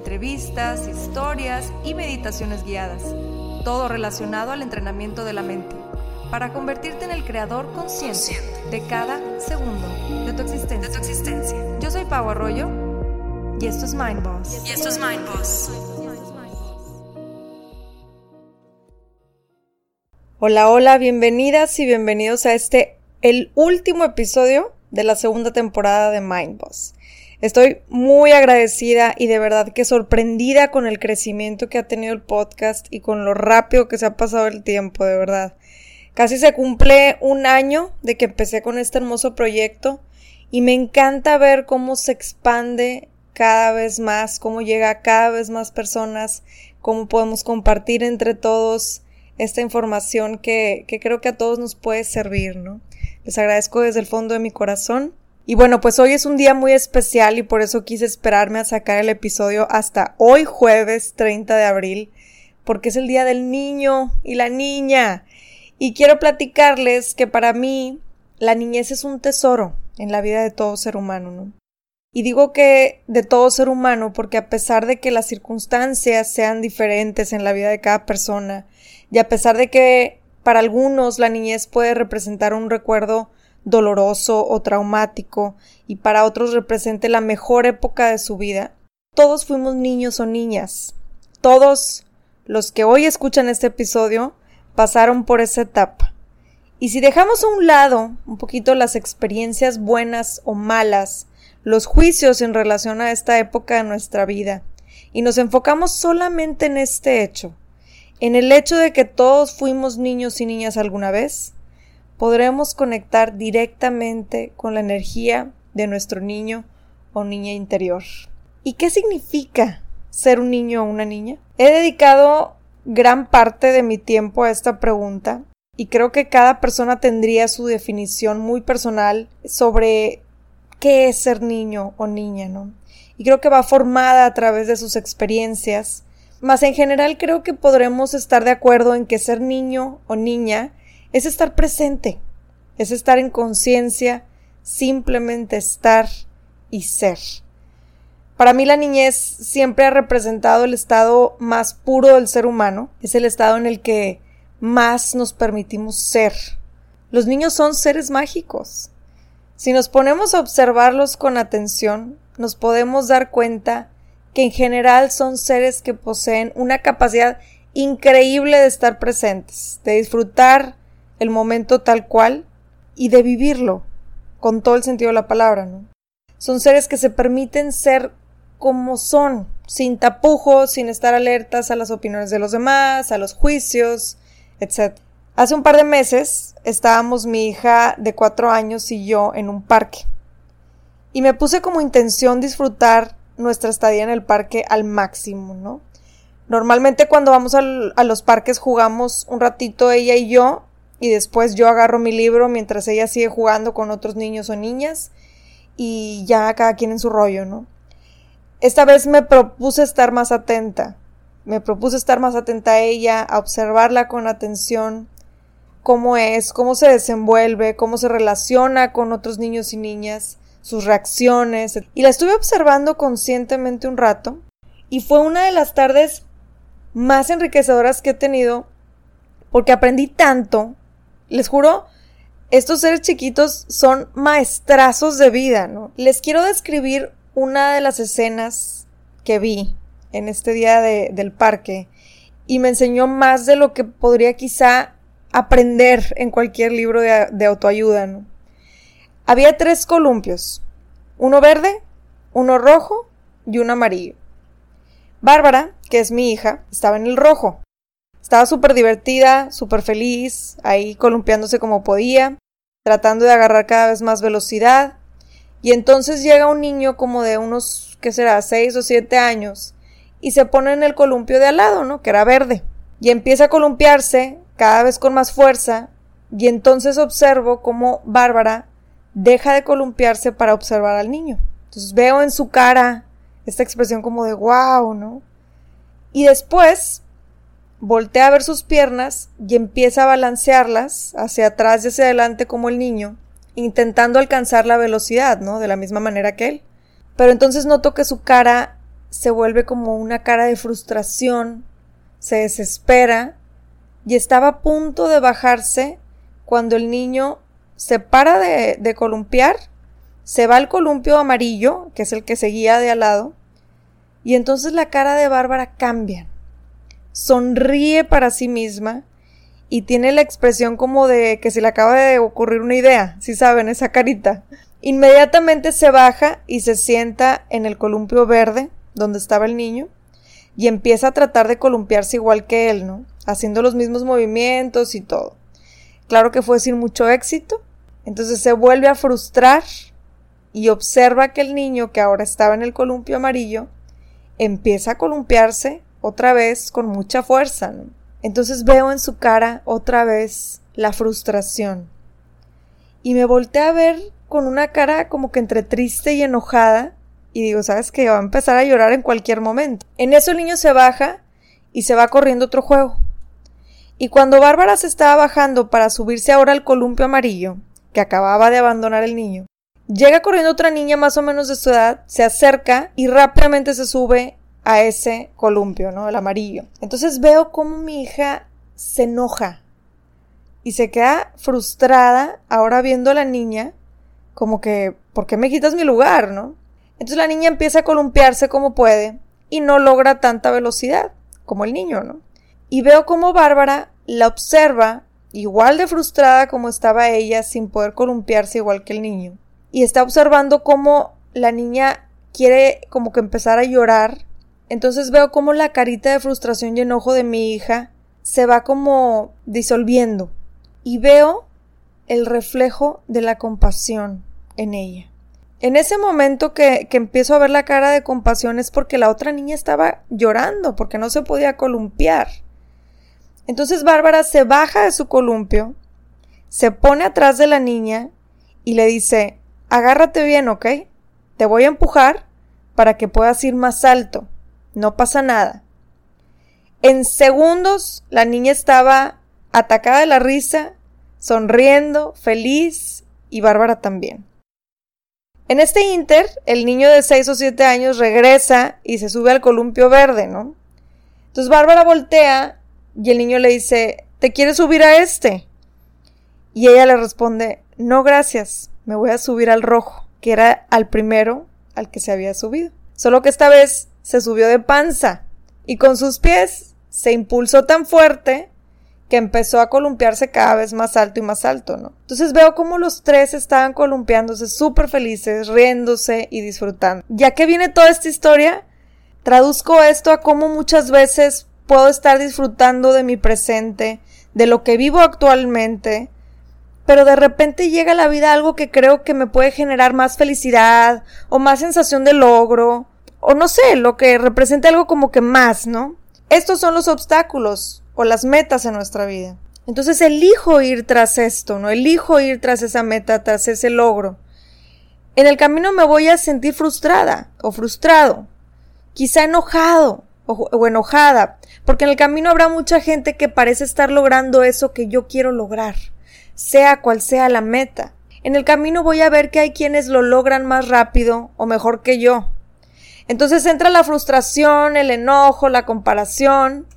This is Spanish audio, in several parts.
entrevistas, historias y meditaciones guiadas, todo relacionado al entrenamiento de la mente, para convertirte en el creador consciente de cada segundo de tu existencia. Yo soy Pau Arroyo y esto es Mind Boss. Y esto es Mind Boss. Hola, hola, bienvenidas y bienvenidos a este, el último episodio de la segunda temporada de Mind Boss. Estoy muy agradecida y de verdad que sorprendida con el crecimiento que ha tenido el podcast y con lo rápido que se ha pasado el tiempo, de verdad. Casi se cumple un año de que empecé con este hermoso proyecto y me encanta ver cómo se expande cada vez más, cómo llega a cada vez más personas, cómo podemos compartir entre todos esta información que, que creo que a todos nos puede servir, ¿no? Les agradezco desde el fondo de mi corazón y bueno, pues hoy es un día muy especial y por eso quise esperarme a sacar el episodio hasta hoy jueves 30 de abril, porque es el día del niño y la niña. Y quiero platicarles que para mí la niñez es un tesoro en la vida de todo ser humano, ¿no? Y digo que de todo ser humano porque a pesar de que las circunstancias sean diferentes en la vida de cada persona, y a pesar de que para algunos la niñez puede representar un recuerdo doloroso o traumático y para otros represente la mejor época de su vida, todos fuimos niños o niñas. Todos los que hoy escuchan este episodio pasaron por esa etapa. Y si dejamos a un lado un poquito las experiencias buenas o malas, los juicios en relación a esta época de nuestra vida, y nos enfocamos solamente en este hecho, en el hecho de que todos fuimos niños y niñas alguna vez, podremos conectar directamente con la energía de nuestro niño o niña interior. ¿Y qué significa ser un niño o una niña? He dedicado gran parte de mi tiempo a esta pregunta y creo que cada persona tendría su definición muy personal sobre qué es ser niño o niña, ¿no? Y creo que va formada a través de sus experiencias, mas en general creo que podremos estar de acuerdo en que ser niño o niña es estar presente, es estar en conciencia, simplemente estar y ser. Para mí la niñez siempre ha representado el estado más puro del ser humano, es el estado en el que más nos permitimos ser. Los niños son seres mágicos. Si nos ponemos a observarlos con atención, nos podemos dar cuenta que en general son seres que poseen una capacidad increíble de estar presentes, de disfrutar el momento tal cual y de vivirlo con todo el sentido de la palabra, ¿no? Son seres que se permiten ser como son, sin tapujos, sin estar alertas a las opiniones de los demás, a los juicios, etc. Hace un par de meses estábamos mi hija de cuatro años y yo en un parque. Y me puse como intención disfrutar nuestra estadía en el parque al máximo, ¿no? Normalmente cuando vamos a los parques jugamos un ratito ella y yo y después yo agarro mi libro mientras ella sigue jugando con otros niños o niñas y ya cada quien en su rollo, ¿no? Esta vez me propuse estar más atenta, me propuse estar más atenta a ella, a observarla con atención, cómo es, cómo se desenvuelve, cómo se relaciona con otros niños y niñas, sus reacciones, y la estuve observando conscientemente un rato, y fue una de las tardes más enriquecedoras que he tenido, porque aprendí tanto les juro, estos seres chiquitos son maestrazos de vida, ¿no? Les quiero describir una de las escenas que vi en este día del parque y me enseñó más de lo que podría quizá aprender en cualquier libro de, de autoayuda. Había tres columpios, uno verde, uno rojo y uno amarillo. Bárbara, que es mi hija, estaba en el rojo. Estaba súper divertida, súper feliz, ahí columpiándose como podía, tratando de agarrar cada vez más velocidad. Y entonces llega un niño como de unos, ¿qué será?, seis o siete años, y se pone en el columpio de al lado, ¿no? Que era verde. Y empieza a columpiarse cada vez con más fuerza y entonces observo cómo Bárbara deja de columpiarse para observar al niño. Entonces veo en su cara esta expresión como de wow, ¿no? Y después voltea a ver sus piernas y empieza a balancearlas hacia atrás y hacia adelante como el niño, intentando alcanzar la velocidad, ¿no? De la misma manera que él. Pero entonces noto que su cara se vuelve como una cara de frustración, se desespera y estaba a punto de bajarse cuando el niño se para de, columpiar, se va al columpio amarillo, que es el que seguía de al lado, y entonces la cara de Bárbara cambia. Sonríe para sí misma y tiene la expresión como de que se le acaba de ocurrir una idea, si saben, esa carita. Inmediatamente se baja y se sienta en el columpio verde, donde estaba el niño, y empieza a tratar de columpiarse igual que él, ¿no? Haciendo los mismos movimientos y todo. Claro que fue sin mucho éxito. Entonces se vuelve a frustrar y observa que el niño que ahora estaba en el columpio amarillo empieza a columpiarse otra vez con mucha fuerza. Entonces veo en su cara otra vez la frustración. Y me volteé a ver con una cara como que entre triste y enojada y digo, ¿sabes que Va a empezar a llorar en cualquier momento. En eso el niño se baja y se va corriendo otro juego. Y cuando Bárbara se estaba bajando para subirse ahora al columpio amarillo, que acababa de abandonar el niño, llega corriendo otra niña más o menos de su edad, se acerca y rápidamente se sube a ese columpio, ¿no? El amarillo. Entonces veo cómo mi hija se enoja y se queda frustrada ahora viendo a la niña como que, ¿por qué me quitas mi lugar, no? Entonces la niña empieza a columpiarse como puede y no logra tanta velocidad como el niño, ¿no? Y veo como Bárbara la observa igual de frustrada como estaba ella sin poder columpiarse igual que el niño. Y está observando cómo la niña quiere como que empezar a llorar. Entonces veo como la carita de frustración y enojo de mi hija se va como disolviendo. Y veo el reflejo de la compasión en ella. En ese momento que, que, empiezo a ver la cara de compasión es porque la otra niña estaba llorando, porque no se podía columpiar. Entonces Bárbara se baja de su columpio, se pone atrás de la niña y le dice, agárrate bien, ¿ok? Te voy a empujar para que puedas ir más alto. No pasa nada. En segundos la niña estaba atacada de la risa, sonriendo, feliz, y Bárbara también. En este inter, el niño de 6 o 7 años regresa y se sube al columpio verde, ¿no? Entonces Bárbara voltea y el niño le dice, ¿te quieres subir a este? Y ella le responde, no gracias, me voy a subir al rojo, que era al primero al que se había subido. Solo que esta vez se subió de panza y con sus pies se impulsó tan fuerte que empezó a columpiarse cada vez más alto y más alto, ¿no? Entonces veo como los tres estaban columpiándose súper felices, riéndose y disfrutando. Ya que viene toda esta historia, traduzco esto a cómo muchas veces puedo estar disfrutando de mi presente, de lo que vivo actualmente, pero de repente llega a la vida algo que creo que me puede generar más felicidad o más sensación de logro, o no sé, lo que represente algo como que más, ¿no? Estos son los obstáculos, o las metas en nuestra vida. Entonces elijo ir tras esto, ¿no? Elijo ir tras esa meta, tras ese logro. En el camino me voy a sentir frustrada o frustrado, quizá enojado o, o, enojada, porque en el camino habrá mucha gente que parece estar logrando eso que yo quiero lograr, sea cual sea la meta. En el camino voy a ver que hay quienes lo logran más rápido o mejor que yo. Entonces entra la frustración, el enojo, la comparación,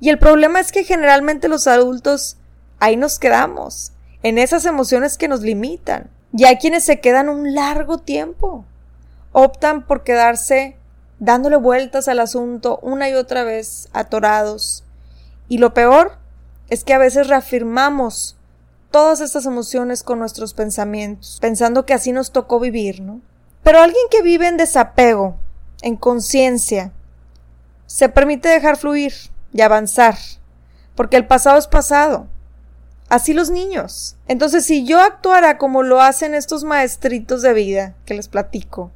y el problema es que generalmente los adultos ahí nos quedamos, en esas emociones que nos limitan. Y hay quienes se quedan un largo tiempo. Optan por quedarse dándole vueltas al asunto una y otra vez, atorados. Y lo peor es que a veces reafirmamos todas estas emociones con nuestros pensamientos, pensando que así nos tocó vivir, ¿no? Pero alguien que vive en desapego, en conciencia, se permite dejar fluir, y avanzar, porque el pasado es pasado. Así los niños. Entonces, si yo actuara como lo hacen estos maestritos de vida que les platico,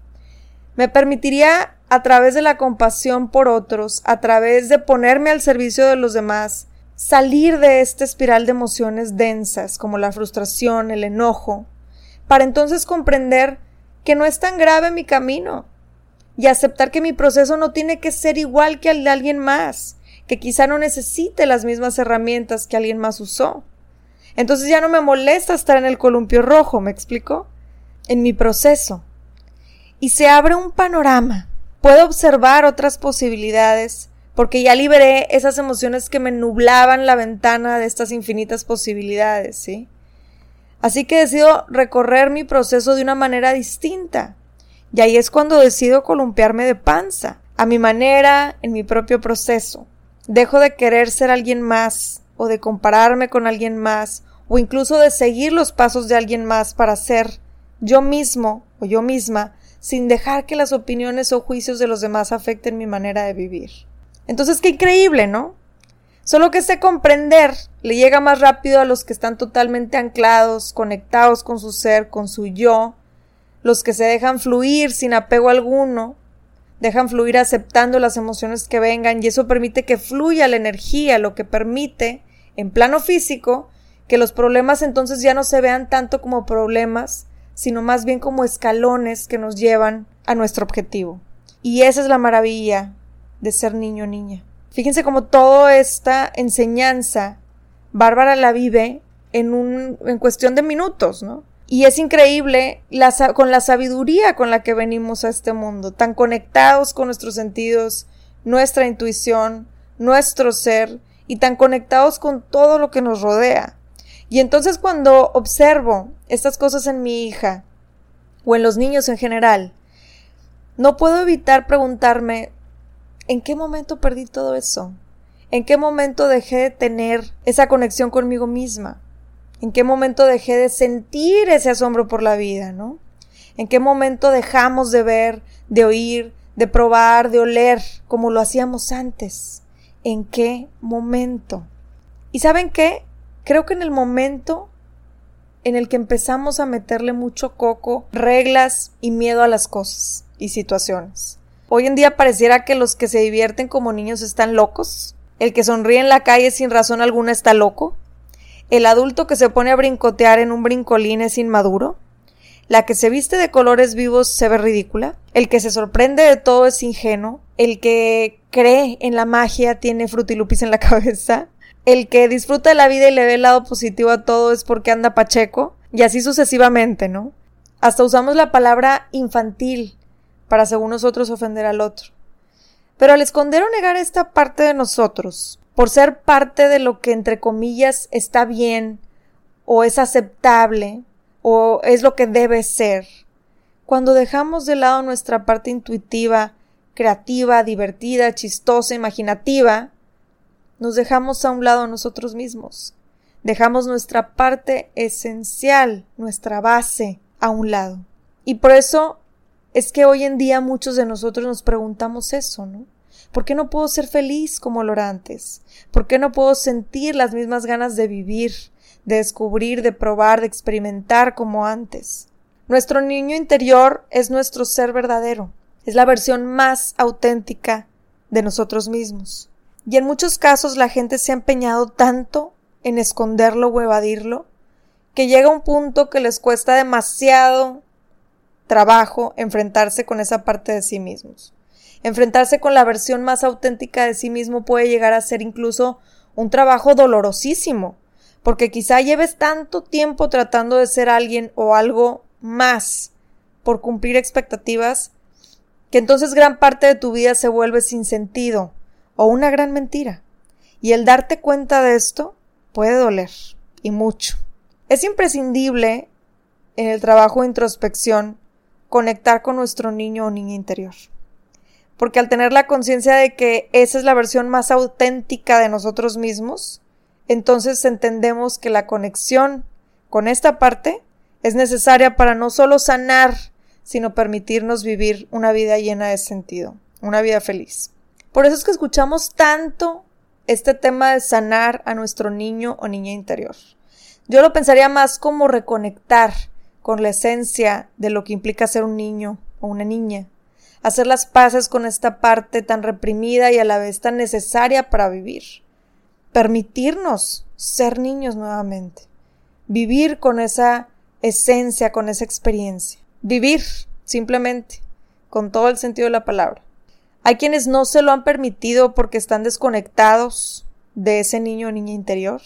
me permitiría a través de la compasión por otros, a través de ponerme al servicio de los demás, salir de esta espiral de emociones densas como la frustración, el enojo, para entonces comprender que no es tan grave mi camino y aceptar que mi proceso no tiene que ser igual que el de alguien más, que quizá no necesite las mismas herramientas que alguien más usó. Entonces ya no me molesta estar en el columpio rojo, ¿me explico? En mi proceso. Y se abre un panorama. Puedo observar otras posibilidades porque ya liberé esas emociones que me nublaban la ventana de estas infinitas posibilidades, ¿sí? Así que decido recorrer mi proceso de una manera distinta. Y ahí es cuando decido columpiarme de panza, a mi manera, en mi propio proceso. Dejo de querer ser alguien más, o de compararme con alguien más, o incluso de seguir los pasos de alguien más para ser yo mismo o yo misma, sin dejar que las opiniones o juicios de los demás afecten mi manera de vivir. Entonces, qué increíble, ¿no? Solo que ese comprender le llega más rápido a los que están totalmente anclados, conectados con su ser, con su yo, los que se dejan fluir sin apego alguno, dejan fluir aceptando las emociones que vengan y eso permite que fluya la energía, lo que permite, en plano físico, que los problemas entonces ya no se vean tanto como problemas, sino más bien como escalones que nos llevan a nuestro objetivo. Y esa es la maravilla de ser niño o niña. Fíjense cómo toda esta enseñanza Bárbara la vive en un en cuestión de minutos, ¿no? Y es increíble con la sabiduría con la que venimos a este mundo, tan conectados con nuestros sentidos, nuestra intuición, nuestro ser, y tan conectados con todo lo que nos rodea. Y entonces cuando observo estas cosas en mi hija, o en los niños en general, no puedo evitar preguntarme, ¿en qué momento perdí todo eso? ¿En qué momento dejé de tener esa conexión conmigo misma? ¿En qué momento dejé de sentir ese asombro por la vida, no? ¿En qué momento dejamos de ver, de oír, de probar, de oler como lo hacíamos antes? ¿En qué momento? ¿Y saben qué? Creo que en el momento en el que empezamos a meterle mucho coco, reglas y miedo a las cosas y situaciones. Hoy en día pareciera que los que se divierten como niños están locos. El que sonríe en la calle sin razón alguna está loco. El adulto que se pone a brincotear en un brincolín es inmaduro. La que se viste de colores vivos se ve ridícula. El que se sorprende de todo es ingenuo. El que cree en la magia tiene frutilupis en la cabeza. El que disfruta de la vida y le ve el lado positivo a todo es porque anda pacheco. Y así sucesivamente, ¿no? Hasta usamos la palabra infantil para según nosotros ofender al otro. Pero al esconder o negar esta parte de nosotros, por ser parte de lo que entre comillas está bien o es aceptable o es lo que debe ser. Cuando dejamos de lado nuestra parte intuitiva, creativa, divertida, chistosa, imaginativa, nos dejamos a un lado nosotros mismos. Dejamos nuestra parte esencial, nuestra base, a un lado. Y por eso es que hoy en día muchos de nosotros nos preguntamos eso, ¿no? ¿Por qué no puedo ser feliz como lo era antes? ¿Por qué no puedo sentir las mismas ganas de vivir, de descubrir, de probar, de experimentar como antes? Nuestro niño interior es nuestro ser verdadero, es la versión más auténtica de nosotros mismos. Y en muchos casos la gente se ha empeñado tanto en esconderlo o evadirlo, que llega un punto que les cuesta demasiado trabajo enfrentarse con esa parte de sí mismos. Enfrentarse con la versión más auténtica de sí mismo puede llegar a ser incluso un trabajo dolorosísimo, porque quizá lleves tanto tiempo tratando de ser alguien o algo más por cumplir expectativas, que entonces gran parte de tu vida se vuelve sin sentido o una gran mentira. Y el darte cuenta de esto puede doler, y mucho. Es imprescindible en el trabajo de introspección conectar con nuestro niño o niña interior porque al tener la conciencia de que esa es la versión más auténtica de nosotros mismos, entonces entendemos que la conexión con esta parte es necesaria para no solo sanar, sino permitirnos vivir una vida llena de sentido, una vida feliz. Por eso es que escuchamos tanto este tema de sanar a nuestro niño o niña interior. Yo lo pensaría más como reconectar con la esencia de lo que implica ser un niño o una niña, hacer las paces con esta parte tan reprimida y a la vez tan necesaria para vivir. Permitirnos ser niños nuevamente. Vivir con esa esencia, con esa experiencia. Vivir, simplemente, con todo el sentido de la palabra. Hay quienes no se lo han permitido porque están desconectados de ese niño o niña interior.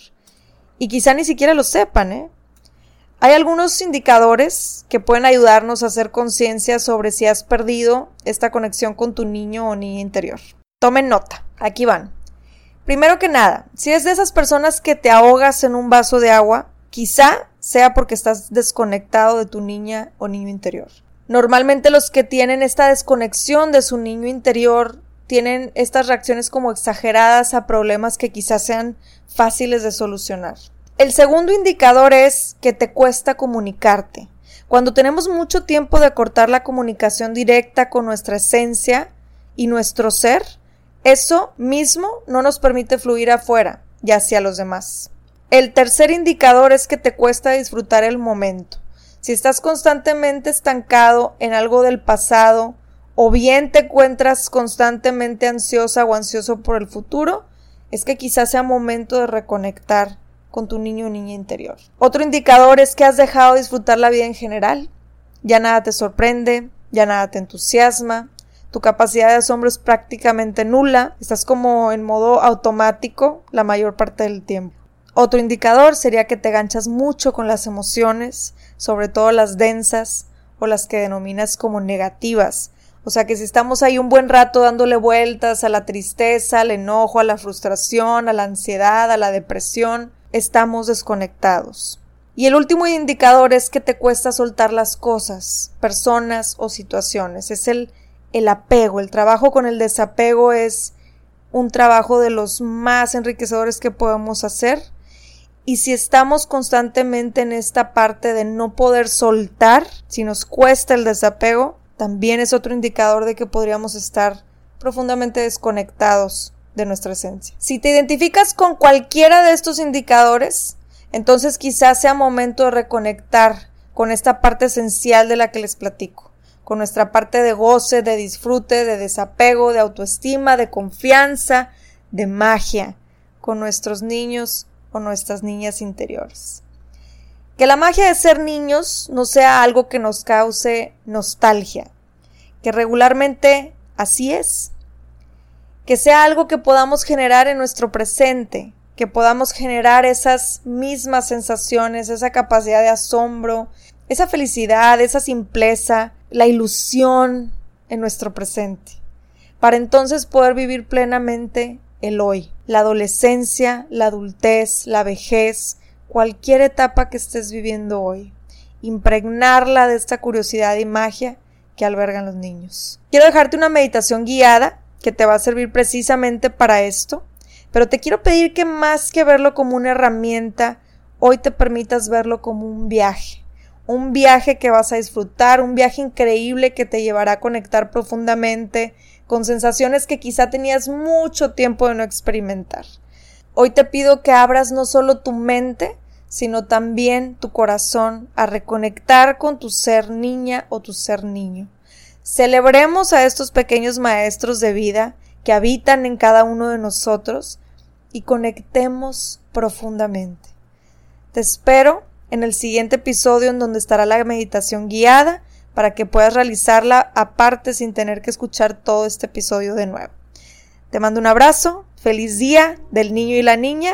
Y quizá ni siquiera lo sepan, ¿eh? Hay algunos indicadores que pueden ayudarnos a hacer conciencia sobre si has perdido esta conexión con tu niño o niña interior. Tomen nota, aquí van. Primero que nada, si es de esas personas que te ahogas en un vaso de agua, quizá sea porque estás desconectado de tu niña o niño interior. Normalmente los que tienen esta desconexión de su niño interior tienen estas reacciones como exageradas a problemas que quizás sean fáciles de solucionar. El segundo indicador es que te cuesta comunicarte. Cuando tenemos mucho tiempo de cortar la comunicación directa con nuestra esencia y nuestro ser, eso mismo no nos permite fluir afuera y hacia los demás. El tercer indicador es que te cuesta disfrutar el momento. Si estás constantemente estancado en algo del pasado o bien te encuentras constantemente ansiosa o ansioso por el futuro, es que quizás sea momento de reconectar con tu niño o niña interior. Otro indicador es que has dejado de disfrutar la vida en general. Ya nada te sorprende, ya nada te entusiasma, tu capacidad de asombro es prácticamente nula, estás como en modo automático la mayor parte del tiempo. Otro indicador sería que te ganchas mucho con las emociones, sobre todo las densas o las que denominas como negativas. O sea que si estamos ahí un buen rato dándole vueltas a la tristeza, al enojo, a la frustración, a la ansiedad, a la depresión, estamos desconectados. Y el último indicador es que te cuesta soltar las cosas, personas o situaciones. Es el, el apego. El trabajo con el desapego es un trabajo de los más enriquecedores que podemos hacer. Y si estamos constantemente en esta parte de no poder soltar, si nos cuesta el desapego, también es otro indicador de que podríamos estar profundamente desconectados de nuestra esencia. Si te identificas con cualquiera de estos indicadores, entonces quizás sea momento de reconectar con esta parte esencial de la que les platico, con nuestra parte de goce, de disfrute, de desapego, de autoestima, de confianza, de magia, con nuestros niños o nuestras niñas interiores. Que la magia de ser niños no sea algo que nos cause nostalgia, que regularmente así es, que sea algo que podamos generar en nuestro presente, que podamos generar esas mismas sensaciones, esa capacidad de asombro, esa felicidad, esa simpleza, la ilusión en nuestro presente, para entonces poder vivir plenamente el hoy, la adolescencia, la adultez, la vejez, cualquier etapa que estés viviendo hoy, impregnarla de esta curiosidad y magia que albergan los niños. Quiero dejarte una meditación guiada que te va a servir precisamente para esto, pero te quiero pedir que más que verlo como una herramienta, hoy te permitas verlo como un viaje, un viaje que vas a disfrutar, un viaje increíble que te llevará a conectar profundamente con sensaciones que quizá tenías mucho tiempo de no experimentar. Hoy te pido que abras no solo tu mente, sino también tu corazón a reconectar con tu ser niña o tu ser niño. Celebremos a estos pequeños maestros de vida que habitan en cada uno de nosotros y conectemos profundamente. Te espero en el siguiente episodio en donde estará la meditación guiada para que puedas realizarla aparte sin tener que escuchar todo este episodio de nuevo. Te mando un abrazo, feliz día del niño y la niña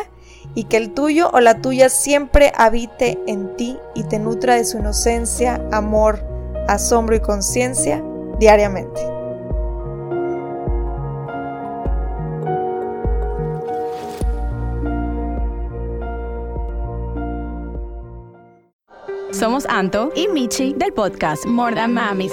y que el tuyo o la tuya siempre habite en ti y te nutra de su inocencia, amor, asombro y conciencia diariamente. Somos Anto y Michi del podcast More Than Mamis.